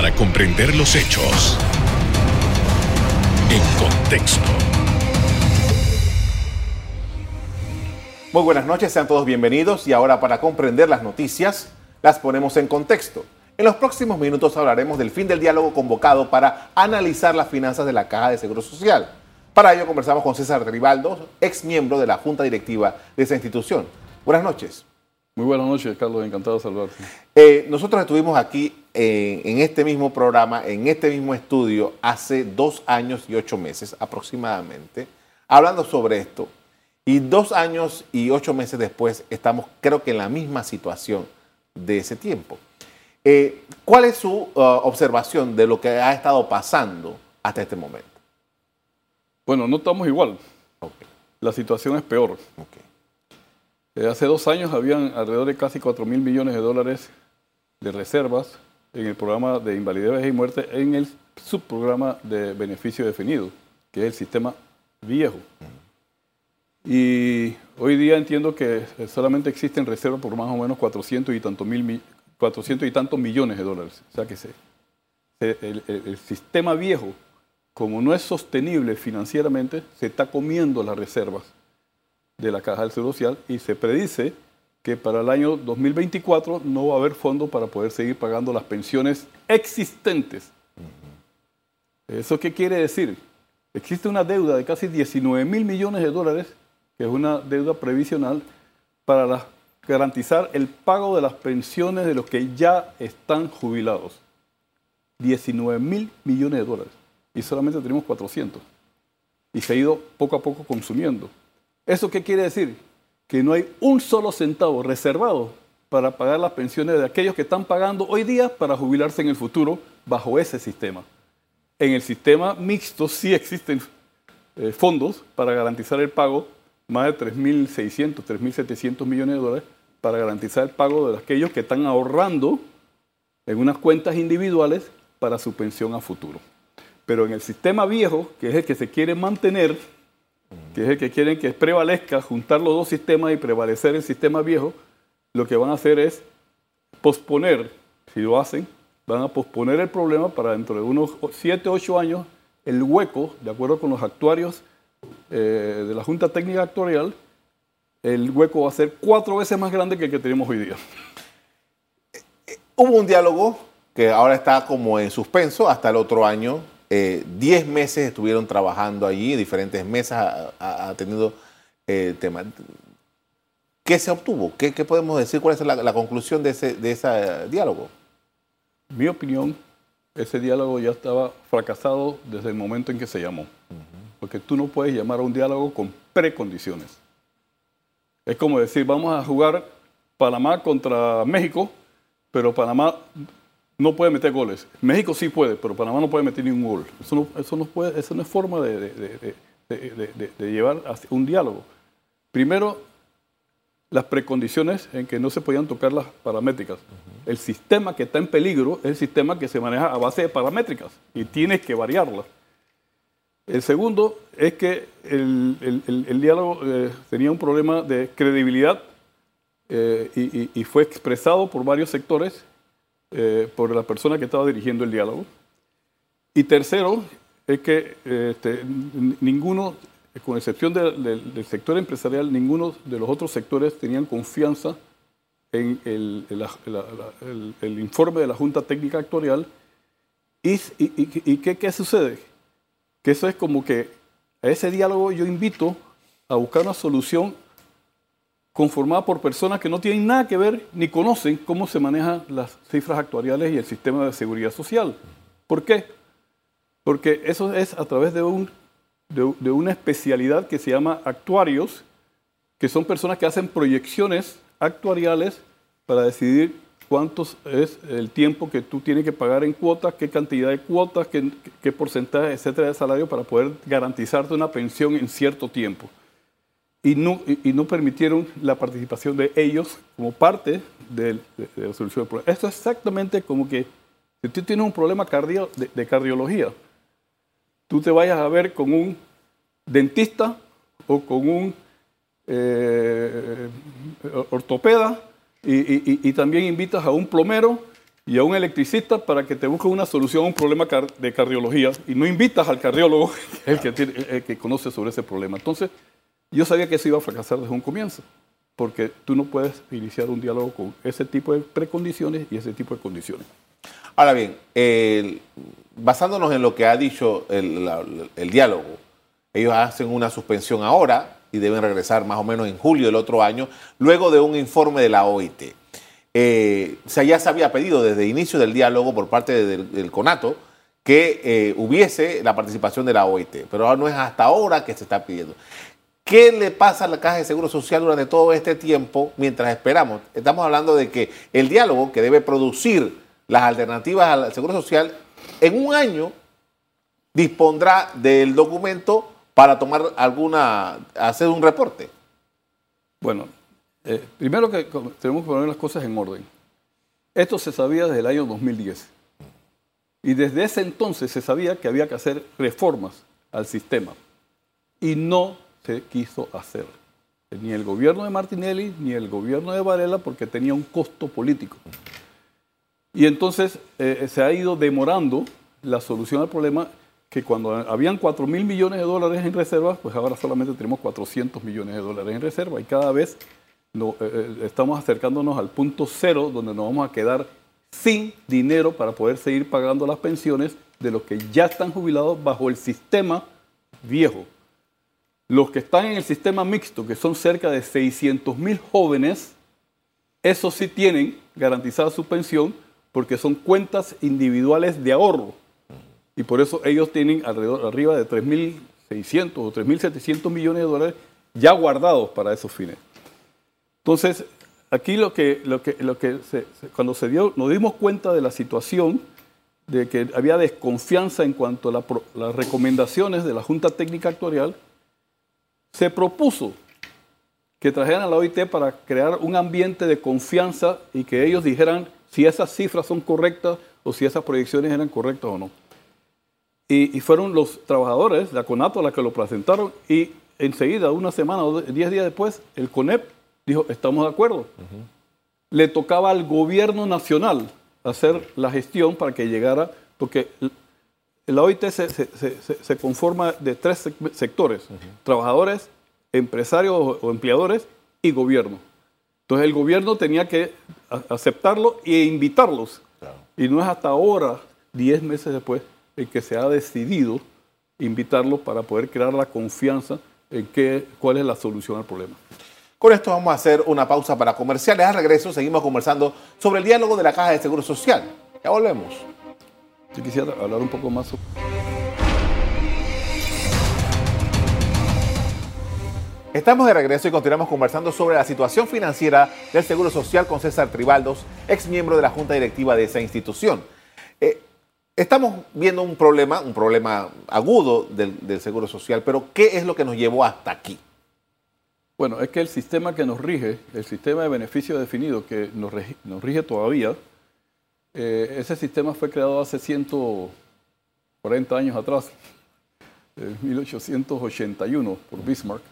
para comprender los hechos en contexto. Muy buenas noches, sean todos bienvenidos y ahora para comprender las noticias las ponemos en contexto. En los próximos minutos hablaremos del fin del diálogo convocado para analizar las finanzas de la Caja de Seguro Social. Para ello conversamos con César Rivaldo, ex miembro de la Junta Directiva de esa institución. Buenas noches. Muy buenas noches, Carlos. Encantado de saludarte. Eh, nosotros estuvimos aquí eh, en este mismo programa, en este mismo estudio, hace dos años y ocho meses aproximadamente, hablando sobre esto. Y dos años y ocho meses después estamos, creo que en la misma situación de ese tiempo. Eh, ¿Cuál es su uh, observación de lo que ha estado pasando hasta este momento? Bueno, no estamos igual. La situación es peor. Eh, hace dos años habían alrededor de casi 4 mil millones de dólares de reservas en el programa de invalidez y muerte en el subprograma de beneficio definido, que es el sistema viejo. Y hoy día entiendo que solamente existen reservas por más o menos 400 y, tantos mil, 400 y tantos millones de dólares. O sea que el sistema viejo, como no es sostenible financieramente, se está comiendo las reservas de la Caja del Seguro Social y se predice que para el año 2024 no va a haber fondo para poder seguir pagando las pensiones existentes. ¿Eso qué quiere decir? Existe una deuda de casi 19 mil millones de dólares, que es una deuda previsional, para garantizar el pago de las pensiones de los que ya están jubilados. 19 mil millones de dólares. Y solamente tenemos 400. Y se ha ido poco a poco consumiendo. ¿Eso qué quiere decir? Que no hay un solo centavo reservado para pagar las pensiones de aquellos que están pagando hoy día para jubilarse en el futuro bajo ese sistema. En el sistema mixto sí existen eh, fondos para garantizar el pago, más de 3.600, 3.700 millones de dólares, para garantizar el pago de aquellos que están ahorrando en unas cuentas individuales para su pensión a futuro. Pero en el sistema viejo, que es el que se quiere mantener, que es el que quieren que prevalezca, juntar los dos sistemas y prevalecer el sistema viejo, lo que van a hacer es posponer, si lo hacen, van a posponer el problema para dentro de unos 7, 8 años, el hueco, de acuerdo con los actuarios eh, de la Junta Técnica Actuarial, el hueco va a ser cuatro veces más grande que el que tenemos hoy día. Hubo un diálogo que ahora está como en suspenso hasta el otro año, eh, diez meses estuvieron trabajando allí, diferentes mesas atendiendo el tema. ¿Qué se obtuvo? ¿Qué, podemos decir? ¿Cuál es la, conclusión de ese, de diálogo? Mi opinión, ese diálogo ya estaba fracasado desde el momento en que se llamó. Porque tú no puedes llamar a un diálogo con precondiciones. Es como decir, vamos a jugar Panamá contra México, pero Panamá no puede meter goles. México sí puede, pero Panamá no puede meter ningún gol. Eso no, eso no, puede, eso no es forma de, de, llevar un diálogo. Primero, las precondiciones en que no se podían tocar las paramétricas. El sistema que está en peligro es el sistema que se maneja a base de paramétricas y tienes que variarlas. El segundo es que el, diálogo eh, tenía un problema de credibilidad eh, y, y, fue expresado por varios sectores eh, por la persona que estaba dirigiendo el diálogo. Y tercero, es que este, ninguno, con excepción del sector empresarial, ninguno de los otros sectores tenían confianza en el, informe de la Junta Técnica Actuarial. ¿Y, y, qué, qué sucede? Que eso es como que a ese diálogo yo invito a buscar una solución conformada por personas que no tienen nada que ver ni conocen cómo se manejan las cifras actuariales y el sistema de seguridad social. ¿Por qué? Porque eso es a través de, un, de, una especialidad que se llama actuarios, que son personas que hacen proyecciones actuariales para decidir cuánto es el tiempo que tú tienes que pagar en cuotas, qué cantidad de cuotas, qué, qué porcentaje, etcétera, de salario para poder garantizarte una pensión en cierto tiempo y no, y, no permitieron la participación de ellos como parte de, la solución del problema. Esto es exactamente como que si tú tienes un problema de, cardiología, tú te vayas a ver con un dentista o con un eh, ortopeda y, también invitas a un plomero y a un electricista para que te busque una solución a un problema de cardiología y no invitas al cardiólogo, que el que conoce sobre ese problema. Entonces, yo sabía que eso iba a fracasar desde un comienzo, porque tú no puedes iniciar un diálogo con ese tipo de precondiciones y ese tipo de condiciones. Ahora bien, basándonos en lo que ha dicho el, diálogo, ellos hacen una suspensión ahora y deben regresar más o menos en julio del otro año, luego de un informe de la OIT. Eh, ya se había pedido desde el inicio del diálogo por parte del, CONATO que eh, hubiese la participación de la OIT, pero no es hasta ahora que se está pidiendo. ¿Qué le pasa a la Caja de Seguro Social durante todo este tiempo mientras esperamos? Estamos hablando de que el diálogo que debe producir las alternativas al Seguro Social en un año dispondrá del documento para tomar alguna, hacer un reporte. Bueno, eh, primero que tenemos que poner las cosas en orden. Esto se sabía desde el año 2010. Y desde ese entonces se sabía que había que hacer reformas al sistema. Y no se quiso hacer. Ni el gobierno de Martinelli ni el gobierno de Varela porque tenía un costo político. Y entonces eh, se ha ido demorando la solución al problema que cuando habían 4 mil millones de dólares en reservas, pues ahora solamente tenemos 400 millones de dólares en reserva y cada vez eh, eh, estamos acercándonos al punto cero donde nos vamos a quedar sin dinero para poder seguir pagando las pensiones de los que ya están jubilados bajo el sistema viejo. Los que están en el sistema mixto, que son cerca de 600 mil jóvenes, esos sí tienen garantizada su pensión porque son cuentas individuales de ahorro. Y por eso ellos tienen alrededor, arriba de 3.600 o 3.700 millones de dólares ya guardados para esos fines. Entonces, aquí lo que, lo que, lo que cuando se dio, nos dimos cuenta de la situación de que había desconfianza en cuanto a las recomendaciones de la Junta Técnica Actuarial, se propuso que trajeran a la OIT para crear un ambiente de confianza y que ellos dijeran si esas cifras son correctas o si esas proyecciones eran correctas o no. Y, y fueron los trabajadores, la CONATO, la que lo presentaron y enseguida, una semana o diez días después, el CONEP dijo, estamos de acuerdo. Le tocaba al gobierno nacional hacer la gestión para que llegara, porque la OIT se, se- se- se- se conforma de tres sec- sectores, trabajadores, empresarios o, empleadores y gobierno. Entonces el gobierno tenía que aceptarlo e invitarlos. Y no es hasta ahora, 10 meses después, en que se ha decidido invitarlos para poder crear la confianza en qué, cuál es la solución al problema. Con esto vamos a hacer una pausa para comerciales. Al regreso seguimos conversando sobre el diálogo de la Caja de Seguro Social. Ya volvemos. Yo quisiera hablar un poco más sobre... Estamos de regreso y continuamos conversando sobre la situación financiera del Seguro Social con César Tribaldos, ex miembro de la Junta Directiva de esa institución. Eh, estamos viendo un problema, un problema agudo del, del Seguro Social, pero ¿qué es lo que nos llevó hasta aquí? Bueno, es que el sistema que nos rige, el sistema de beneficio definido que nos rige todavía, eh, ese sistema fue creado hace 140 años atrás, en 1881, por Bismarck,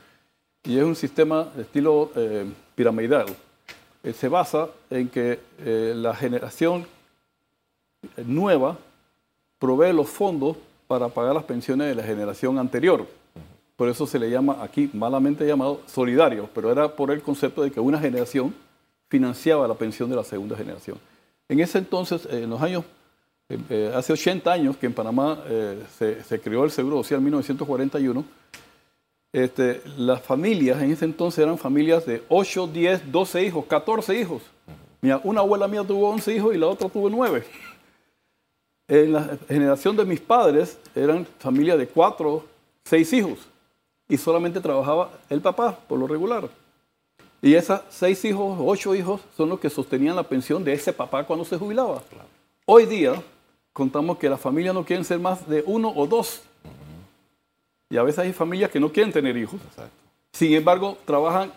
y es un sistema de estilo eh, piramidal. Eh, se basa en que eh, la generación nueva provee los fondos para pagar las pensiones de la generación anterior. Por eso se le llama aquí malamente llamado solidario, pero era por el concepto de que una generación financiaba la pensión de la segunda generación. En ese entonces, eh, en los años, eh, eh, hace 80 años que en Panamá se, se creó el Seguro Social en 1941, este, las familias en ese entonces eran familias de 8, 10, 12 hijos, 14 hijos. Mira, una abuela mía tuvo 11 hijos y la otra tuvo 9. En la generación de mis padres eran familias de 4, 6 hijos y solamente trabajaba el papá por lo regular. Y esos 6 hijos, 8 hijos son los que sostenían la pensión de ese papá cuando se jubilaba. Hoy día contamos que las familias no quieren ser más de uno o dos. Y a veces hay familias que no quieren tener hijos. Sin embargo, trabajan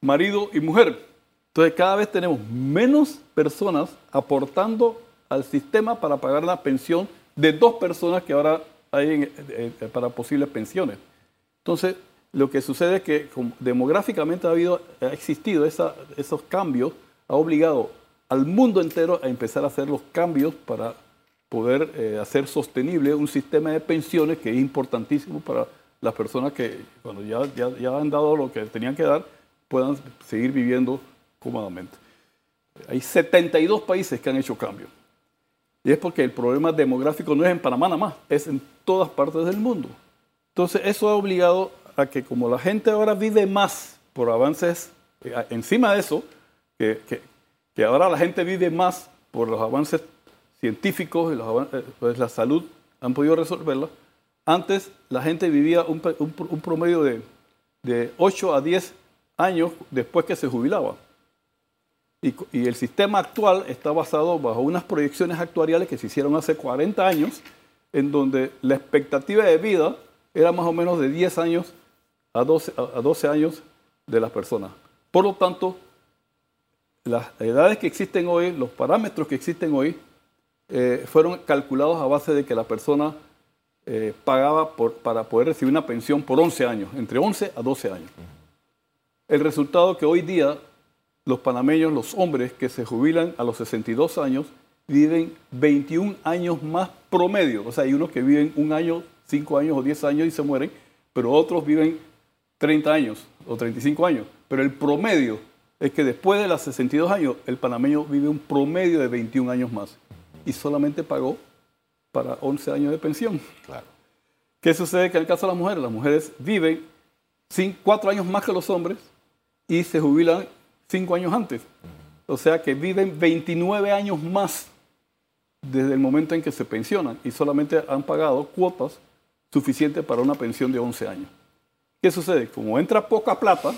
marido y mujer. Entonces cada vez tenemos menos personas aportando al sistema para pagar la pensión de dos personas que ahora hay en- eh, eh, para posibles pensiones. Entonces, lo que sucede es que demográficamente ha, habido, ha existido esa- esos cambios, ha obligado al mundo entero a empezar a hacer los cambios para poder eh, hacer sostenible un sistema de pensiones que es importantísimo para las personas que cuando ya, ya, ya han dado lo que tenían que dar puedan seguir viviendo cómodamente. Hay 72 países que han hecho cambios. Y es porque el problema demográfico no es en Panamá nada más, es en todas partes del mundo. Entonces eso ha obligado a que como la gente ahora vive más por avances, eh, encima de eso, que, que, ahora la gente vive más por los avances científicos y los eh, pues la salud han podido resolverla. Antes la gente vivía un, un, promedio de, de 8 a 10 años después que se jubilaba. Y, el sistema actual está basado bajo unas proyecciones actuariales que se hicieron hace 40 años, en donde la expectativa de vida era más o menos de 10 años a 12, a 12 años de las personas. Por lo tanto, las edades que existen hoy, los parámetros que existen hoy, eh, fueron calculados a base de que la persona eh, pagaba por, para poder recibir una pensión por 11 años, entre 11 a 12 años. El resultado que hoy día los panameños, los hombres que se jubilan a los 62 años, viven 21 años más promedio. O sea, hay unos que viven un año, 5 años o 10 años y se mueren, pero otros viven 30 años o 35 años. Pero el promedio es que después de los 62 años, el panameño vive un promedio de 21 años más y solamente pagó para 11 años de pensión. Claro. ¿Qué sucede que en el caso de las mujeres? Las mujeres viven 4 años más que los hombres y se jubilan cinco años antes. O sea que viven 29 años más desde el momento en que se pensionan y solamente han pagado cuotas suficientes para una pensión de 11 años. ¿Qué sucede? Como entra poca plata,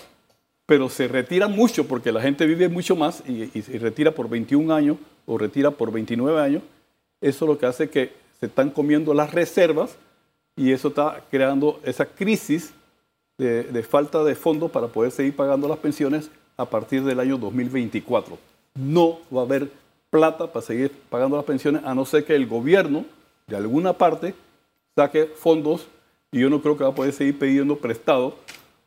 pero se retira mucho porque la gente vive mucho más y, y, retira por 21 años o retira por 29 años, eso lo que hace que se están comiendo las reservas y eso está creando esa crisis de, de falta de fondos para poder seguir pagando las pensiones a partir del año 2024. No va a haber plata para seguir pagando las pensiones a no ser que el gobierno de alguna parte saque fondos y yo no creo que va a poder seguir pidiendo prestado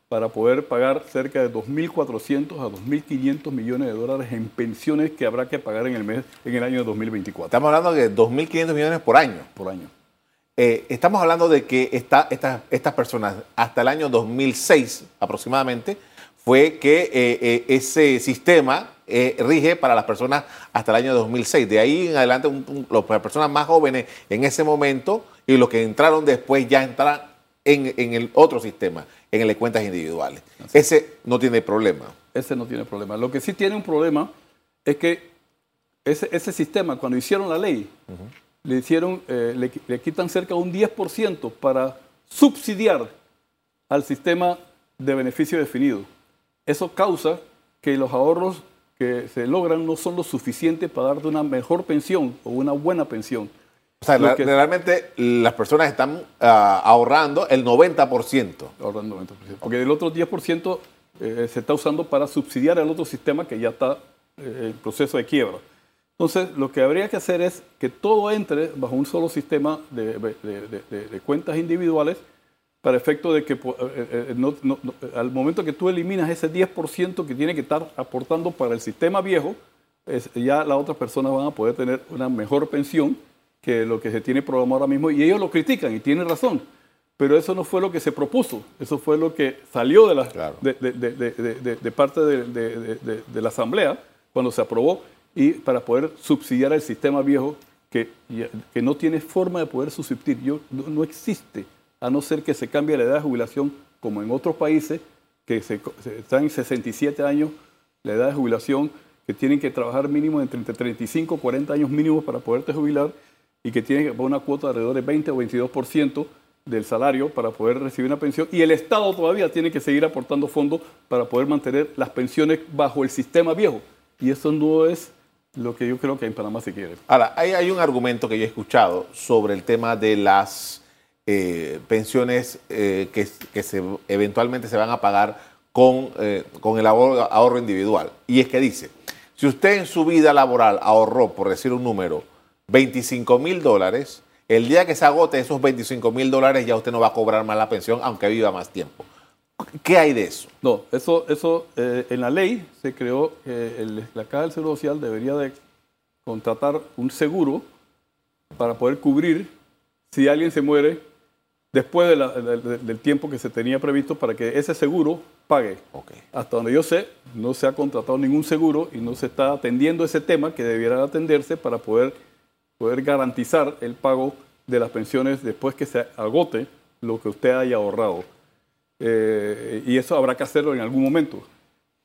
para poder pagar cerca de 2.400 a 2.500 millones de dólares en pensiones que habrá que pagar en el mes en el año 2024. Estamos hablando de 2.500 millones por año. Por año. Eh, estamos hablando de que esta, estas personas hasta el año 2006 aproximadamente fue que eh, eh, ese sistema eh, rige para las personas hasta el año 2006. De ahí en adelante, las personas más jóvenes en ese momento y los que entraron después ya entran en, el otro sistema, en el de cuentas individuales. Ese no tiene problema. Ese no tiene problema. Lo que sí tiene un problema es que ese, sistema, cuando hicieron la ley, le, hicieron, le, le quitan cerca de un 10% para subsidiar al sistema de beneficio definido. Eso causa que los ahorros que se logran no son lo suficientes para darte una mejor pensión o una buena pensión. O sea, realmente las personas están ah, ahorrando el 90%. Ahorrando el 90%. Porque el otro 10% eh, se está usando para subsidiar al otro sistema que ya está eh, en proceso de quiebra. Entonces, lo que habría que hacer es que todo entre bajo un solo sistema de cuentas individuales para efecto de que eh, eh, eh, al momento que tú eliminas ese 10% que tiene que estar aportando para el sistema viejo, ya las otras personas van a poder tener una mejor pensión que lo que se tiene programado ahora mismo. Y ellos lo critican y tienen razón. Pero eso no fue lo que se propuso, eso fue lo que salió de, la, de, parte de, la Asamblea cuando se aprobó y para poder subsidiar el sistema viejo que, que no tiene forma de poder subsistir. Yo, no existe a no ser que se cambie la edad de jubilación, como en otros países, que se, están en 67 años, la edad de jubilación, que tienen que trabajar mínimo entre 35 y 40 años mínimos para poderte jubilar y que tienen que poner una cuota de alrededor de 20 o 22% del salario para poder recibir una pensión y el Estado todavía tiene que seguir aportando fondos para poder mantener las pensiones bajo el sistema viejo. Y eso no es lo que yo creo que en Panamá se quiere. Ahora, hay, hay un argumento que yo he escuchado sobre el tema de las eh, pensiones eh, que, se, eventualmente se van a pagar con, eh, con el ahorro, individual. Y es que dice, si usted en su vida laboral ahorró, por decir un número, 25 mil dólares, el día que se agote esos 25 mil dólares ya usted no va a cobrar más la pensión, aunque viva más tiempo. ¿Qué hay de eso? No, eso, eso eh, en la ley se creó que el- la Caja del Seguro Social debería de contratar un seguro para poder cubrir si alguien se muere después de la- de- de- del tiempo que se tenía previsto para que ese seguro pague. Ok. Hasta donde yo sé, no se ha contratado ningún seguro y no se está atendiendo ese tema que debiera atenderse para poder, poder garantizar el pago de las pensiones después que se agote lo que usted haya ahorrado. Eh, y eso habrá que hacerlo en algún momento.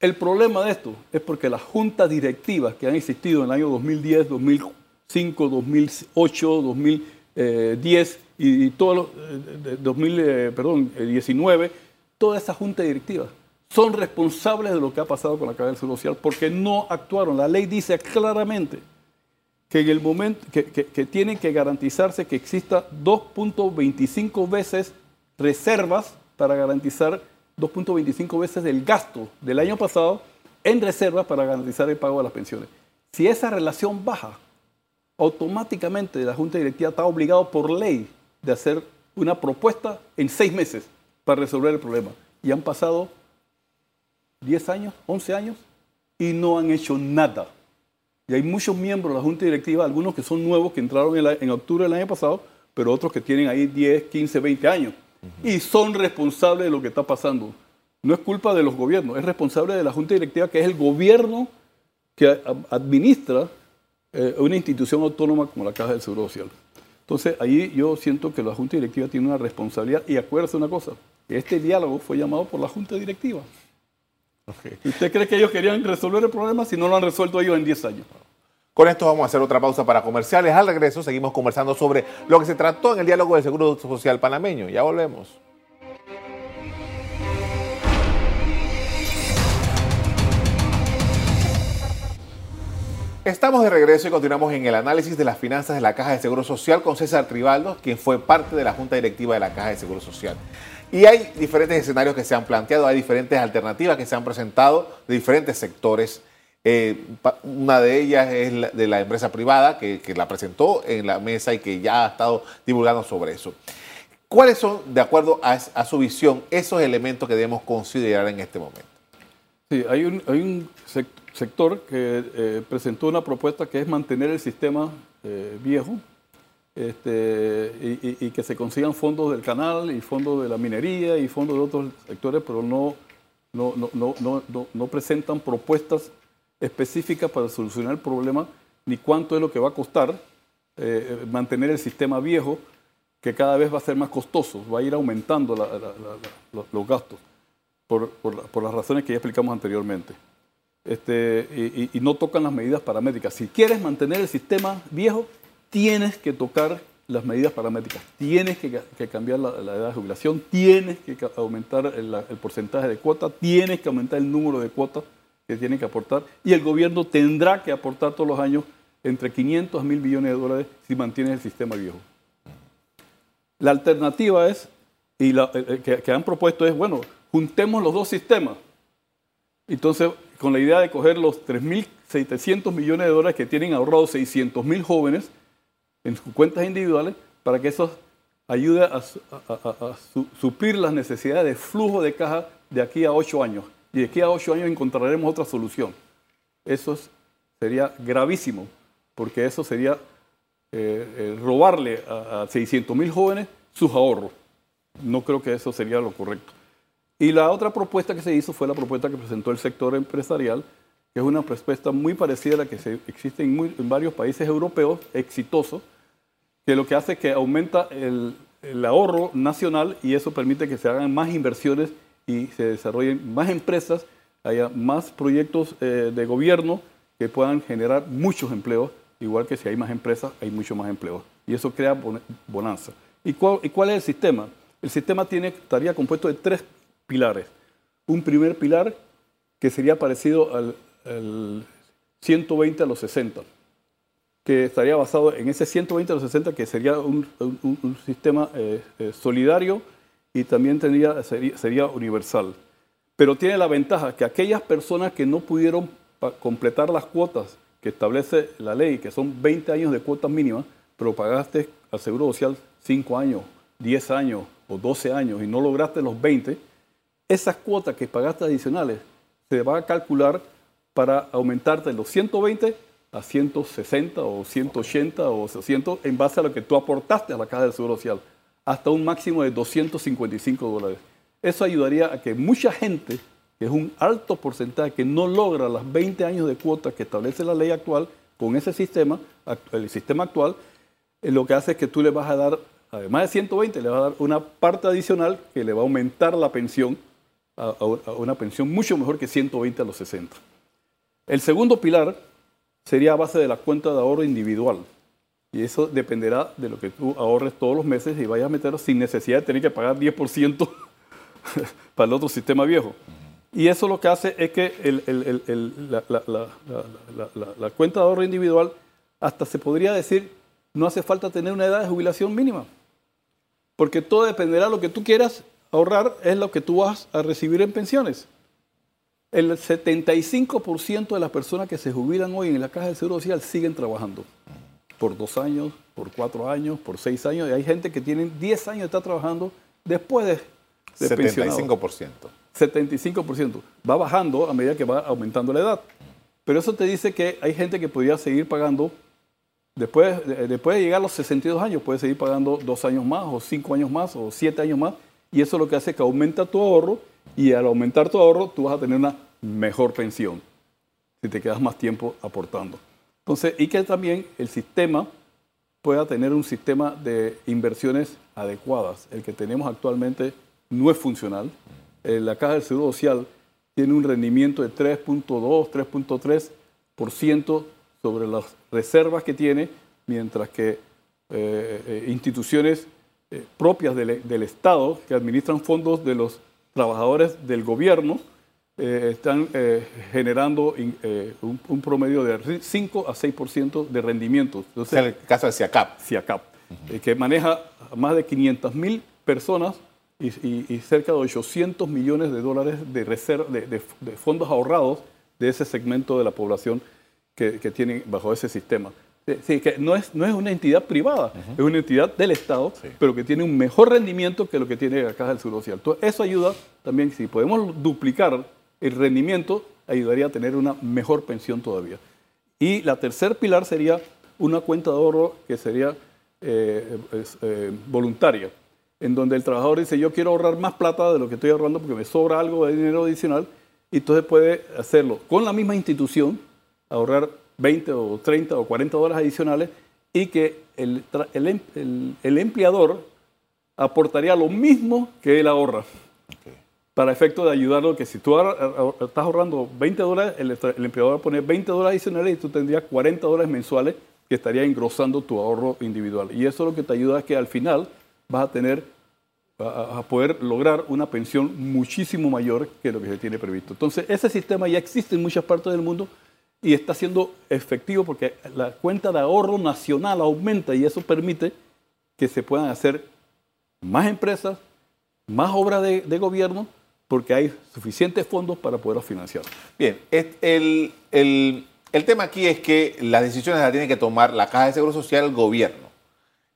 El problema de esto es porque las juntas directivas que han existido en el año 2010, 2005, 2008, 2010 y, y todos los, eh, de- 2000, eh, perdón, eh, 19, todas esas juntas directivas son responsables de lo que ha pasado con la Caja del Seguro Social porque no actuaron. La ley dice claramente que en el momento que, tienen que garantizarse que exista 2.25 veces reservas para garantizar 2.25 veces el gasto del año pasado en reservas para garantizar el pago de las pensiones. Si esa relación baja, automáticamente la Junta Directiva está obligado por ley de hacer una propuesta en seis meses para resolver el problema. Y han pasado 10 años, 11 años y no han hecho nada. Y hay muchos miembros de la Junta Directiva, algunos que son nuevos, que entraron en, la- en octubre del año pasado, pero otros que tienen ahí 10, 15, 20 años. Y son responsables de lo que está pasando. No es culpa de los gobiernos, es responsable de la Junta Directiva, que es el gobierno que administra eh, una institución autónoma como la Caja del Seguro Social. Entonces, ahí yo siento que la Junta Directiva tiene una responsabilidad. Y acuérdese una cosa, este diálogo fue llamado por la Junta Directiva. ¿Y ¿Usted cree que ellos querían resolver el problema si no lo han resuelto ellos en 10 años? Con esto vamos a hacer otra pausa para comerciales. Al regreso seguimos conversando sobre lo que se trató en el diálogo del Seguro Social panameño. Ya volvemos. Estamos de regreso y continuamos en el análisis de las finanzas de la Caja de Seguro Social con César Tribaldo, quien fue parte de la Junta Directiva de la Caja de Seguro Social. Y hay diferentes escenarios que se han planteado, hay diferentes alternativas que se han presentado de diferentes sectores. Eh, una de ellas es la- de la empresa privada que, que la presentó en la mesa y que ya ha estado divulgando sobre eso. ¿Cuáles son, de acuerdo a, su visión, esos elementos que debemos considerar en este momento? Sí, hay un, hay un sec- sector que eh, presentó una propuesta que es mantener el sistema eh, viejo este, y, que se consigan fondos del canal y fondos de la minería y fondos de otros sectores, pero no, no, no, no, no, presentan propuestas específicas para solucionar el problema ni cuánto es lo que va a costar eh, mantener el sistema viejo que cada vez va a ser más costoso, va a ir aumentando los- gastos por, por la- por las razones que ya explicamos anteriormente. Este, y- y no tocan las medidas paramétricas. Si quieres mantener el sistema viejo, tienes que tocar las medidas paramétricas. Tienes que, ca- que cambiar la, edad de jubilación, tienes que aumentar el, porcentaje de cuota, tienes que aumentar el número de cuotas que tienen que aportar y el gobierno tendrá que aportar todos los años entre 500 a 1000 billones de dólares si mantienes el sistema viejo. La alternativa es, y la, eh, eh, que, que han propuesto es, bueno, juntemos los dos sistemas. Entonces, con la idea de coger los 3.700 millones de dólares que tienen ahorrados 600.000 jóvenes en sus cuentas individuales, para que eso ayude a, a- a- a su- suplir las necesidades de flujo de caja de aquí a ocho años. Y de aquí a ocho años encontraremos otra solución. Eso es- sería gravísimo, porque eso sería eh, eh, robarle a, a 600 mil jóvenes sus ahorros. No creo que eso sería lo correcto. Y la otra propuesta que se hizo fue la propuesta que presentó el sector empresarial, que es una propuesta muy parecida a la que se, existe en, en varios países europeos exitosos, que lo que hace es que aumenta el, ahorro nacional y eso permite que se hagan más inversiones y se desarrollen más empresas, haya más proyectos eh, de gobierno que puedan generar muchos empleos, igual que si hay más empresas, hay mucho más empleos. Y eso crea bon- bonanza. ¿Y cuál, y cuál es el sistema? El sistema tiene, estaría compuesto de tres pilares. Un primer pilar que sería parecido al, al 120 a los 60 que estaría basado en ese 120 a los 60, que sería un, sistema eh, eh, solidario y también tendría, sería, universal. Pero tiene la ventaja que aquellas personas que no pudieron completar las cuotas que establece la ley, que son 20 años de cuotas mínimas, pero pagaste al Seguro Social 5 años, 10 años o 12 años y no lograste los 20, esas cuotas que pagaste adicionales se van a calcular para aumentarte los 120 a 160 o 180 o 200 en base a lo que tú aportaste a la Caja del Seguro Social, hasta un máximo de 255 dólares. Eso ayudaría a que mucha gente, que es un alto porcentaje, que no logra las 20 años de cuotas que establece la ley actual, con ese sistema, el sistema actual, eh, lo que hace es que tú le vas a dar, además de 120, le vas a dar una parte adicional que le va a aumentar la pensión a una pensión mucho mejor que 120 a los 60. El segundo pilar sería a base de la cuenta de ahorro individual. Y eso dependerá de lo que tú ahorres todos los meses y vayas a meterlo sin necesidad de tener que pagar 10% para el otro sistema viejo. Y eso lo que hace es que la, cuenta de ahorro individual, hasta se podría decir, no hace falta tener una edad de jubilación mínima. Porque todo dependerá de lo que tú quieras ahorrar, es lo que tú vas a recibir en pensiones. El 75% de las personas que se jubilan hoy en la Caja del Seguro Social siguen trabajando. Por dos años, por cuatro años, por seis años. Y hay gente que tiene 10 años de estar trabajando después de, de 75%. 75%. Va bajando a medida que va aumentando la edad. Pero eso te dice que hay gente que podría seguir pagando, después, después de llegar a los 62 años, puede seguir pagando dos años más, o cinco años más, o siete años más. Y eso lo que hace que aumenta tu ahorro y al aumentar tu ahorro, tú vas a tener una mejor pensión si te quedas más tiempo aportando. Entonces, y que también el sistema pueda tener un sistema de inversiones adecuadas. El que tenemos actualmente no es funcional. Eh, la Caja del Seguro Social tiene un rendimiento de 3.2, 3.3% sobre las reservas que tiene, mientras que eh, eh, instituciones propias del, del Estado que administran fondos de los trabajadores del gobierno eh, están eh, generando eh, un, promedio de 5 a 6% de rendimiento. Entonces, es el caso de CIACAP. CIACAP, que maneja más de 500 mil personas y, cerca de 800 millones de dólares de, reserva, de, fondos ahorrados de ese segmento de la población que, que tienen bajo ese sistema. Sí, que no es, no es una entidad privada, es una entidad del Estado, pero que tiene un mejor rendimiento que lo que tiene la Caja del Seguro Social. Entonces, eso ayuda también, si podemos duplicar el rendimiento, ayudaría a tener una mejor pensión todavía. Y la tercer pilar sería una cuenta de ahorro que sería eh, eh, voluntaria, en donde el trabajador dice, yo quiero ahorrar más plata de lo que estoy ahorrando porque me sobra algo de dinero adicional, y entonces puede hacerlo con la misma institución, ahorrar 20 o 30 o 40 dólares adicionales y que el, el, el, empleador aportaría lo mismo que él ahorra. Para efecto de ayudarlo, que si tú estás ahorrando 20 dólares, el, empleador va a poner 20 dólares adicionales y tú tendrías 40 dólares mensuales que estaría engrosando tu ahorro individual. Y eso lo que te ayuda es que al final vas a tener, a poder lograr una pensión muchísimo mayor que lo que se tiene previsto. Entonces, ese sistema ya existe en muchas partes del mundo y está siendo efectivo porque la cuenta de ahorro nacional aumenta y eso permite que se puedan hacer más empresas, más obras de, gobierno, porque hay suficientes fondos para poderlo financiar. Bien, el, el, tema aquí es que las decisiones las tiene que tomar la Caja de Seguro Social, el gobierno.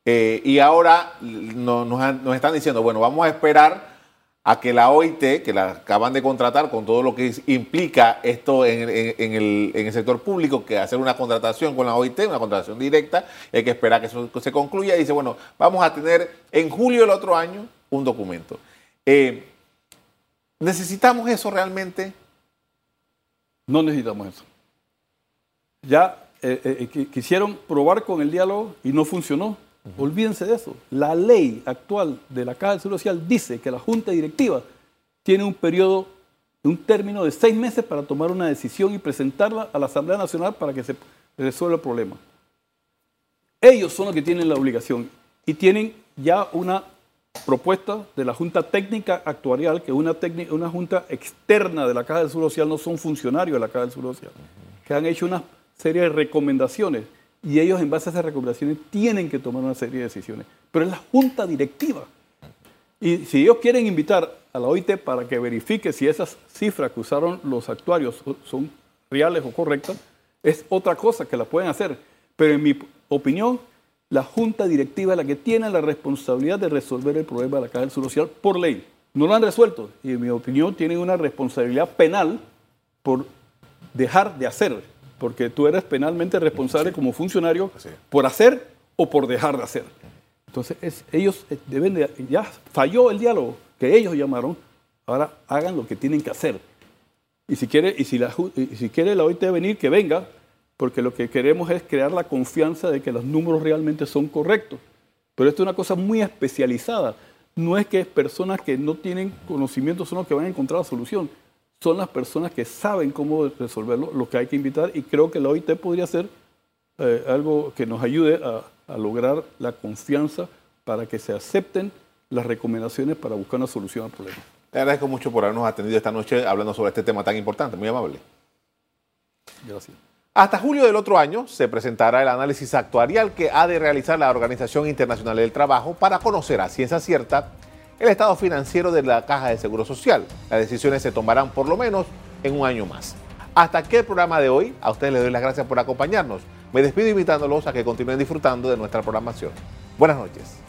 Eh, y ahora nos, nos están diciendo, bueno, vamos a esperar a que la OIT, que la acaban de contratar con todo lo que implica esto en, el, sector público, que hacer una contratación con la OIT, una contratación directa, hay que esperar que eso se concluya. Y dice, bueno, vamos a tener en julio del otro año un documento. Eh, ¿Necesitamos eso realmente? No necesitamos eso. Ya eh, eh, quisieron probar con el diálogo y no funcionó. Olvídense de eso. La ley actual de la Caja del Seguro Social dice que la Junta Directiva tiene un periodo, un término de seis meses para tomar una decisión y presentarla a la Asamblea Nacional para que se resuelva el problema. Ellos son los que tienen la obligación y tienen ya una propuesta de la Junta Técnica Actuarial, que es una, una junta externa de la Caja del Seguro Social, no son funcionarios de la Caja del Seguro Social, que han hecho una serie de recomendaciones y ellos en base a esas recomendaciones tienen que tomar una serie de decisiones. Pero es la junta directiva. Y si ellos quieren invitar a la OIT para que verifique si esas cifras que usaron los actuarios son reales o correctas, es otra cosa que la pueden hacer. Pero en mi opinión, la junta directiva es la que tiene la responsabilidad de resolver el problema de la Caja del Social por ley. no lo han resuelto y en mi opinión tienen una responsabilidad penal por dejar de hacer, porque tú eres penalmente responsable como funcionario Sí. por hacer o por dejar de hacer. Entonces es- ellos eh, deben de, ya falló el diálogo que ellos llamaron, ahora hagan lo que tienen que hacer. Y si quiere, y si la, y si quiere la OIT venir, que venga, porque lo que queremos es crear la confianza de que los números realmente son correctos. Pero esto es una cosa muy especializada. No es que personas que no tienen conocimiento son los que van a encontrar la solución. Son las personas que saben cómo resolverlo, lo que hay que invitar. Y creo que la OIT podría ser eh, algo que nos ayude a, a lograr la confianza para que se acepten las recomendaciones para buscar una solución al problema. Le agradezco mucho por habernos atendido esta noche hablando sobre este tema tan importante. Muy amable. Gracias. Hasta julio del otro año se presentará el análisis actuarial que ha de realizar la Organización Internacional del Trabajo para conocer a ciencia cierta el estado financiero de la Caja de Seguro Social. Las decisiones se tomarán por lo menos en un año más. Hasta aquí el programa de hoy. A ustedes les doy las gracias por acompañarnos. Me despido invitándolos a que continúen disfrutando de nuestra programación. Buenas noches.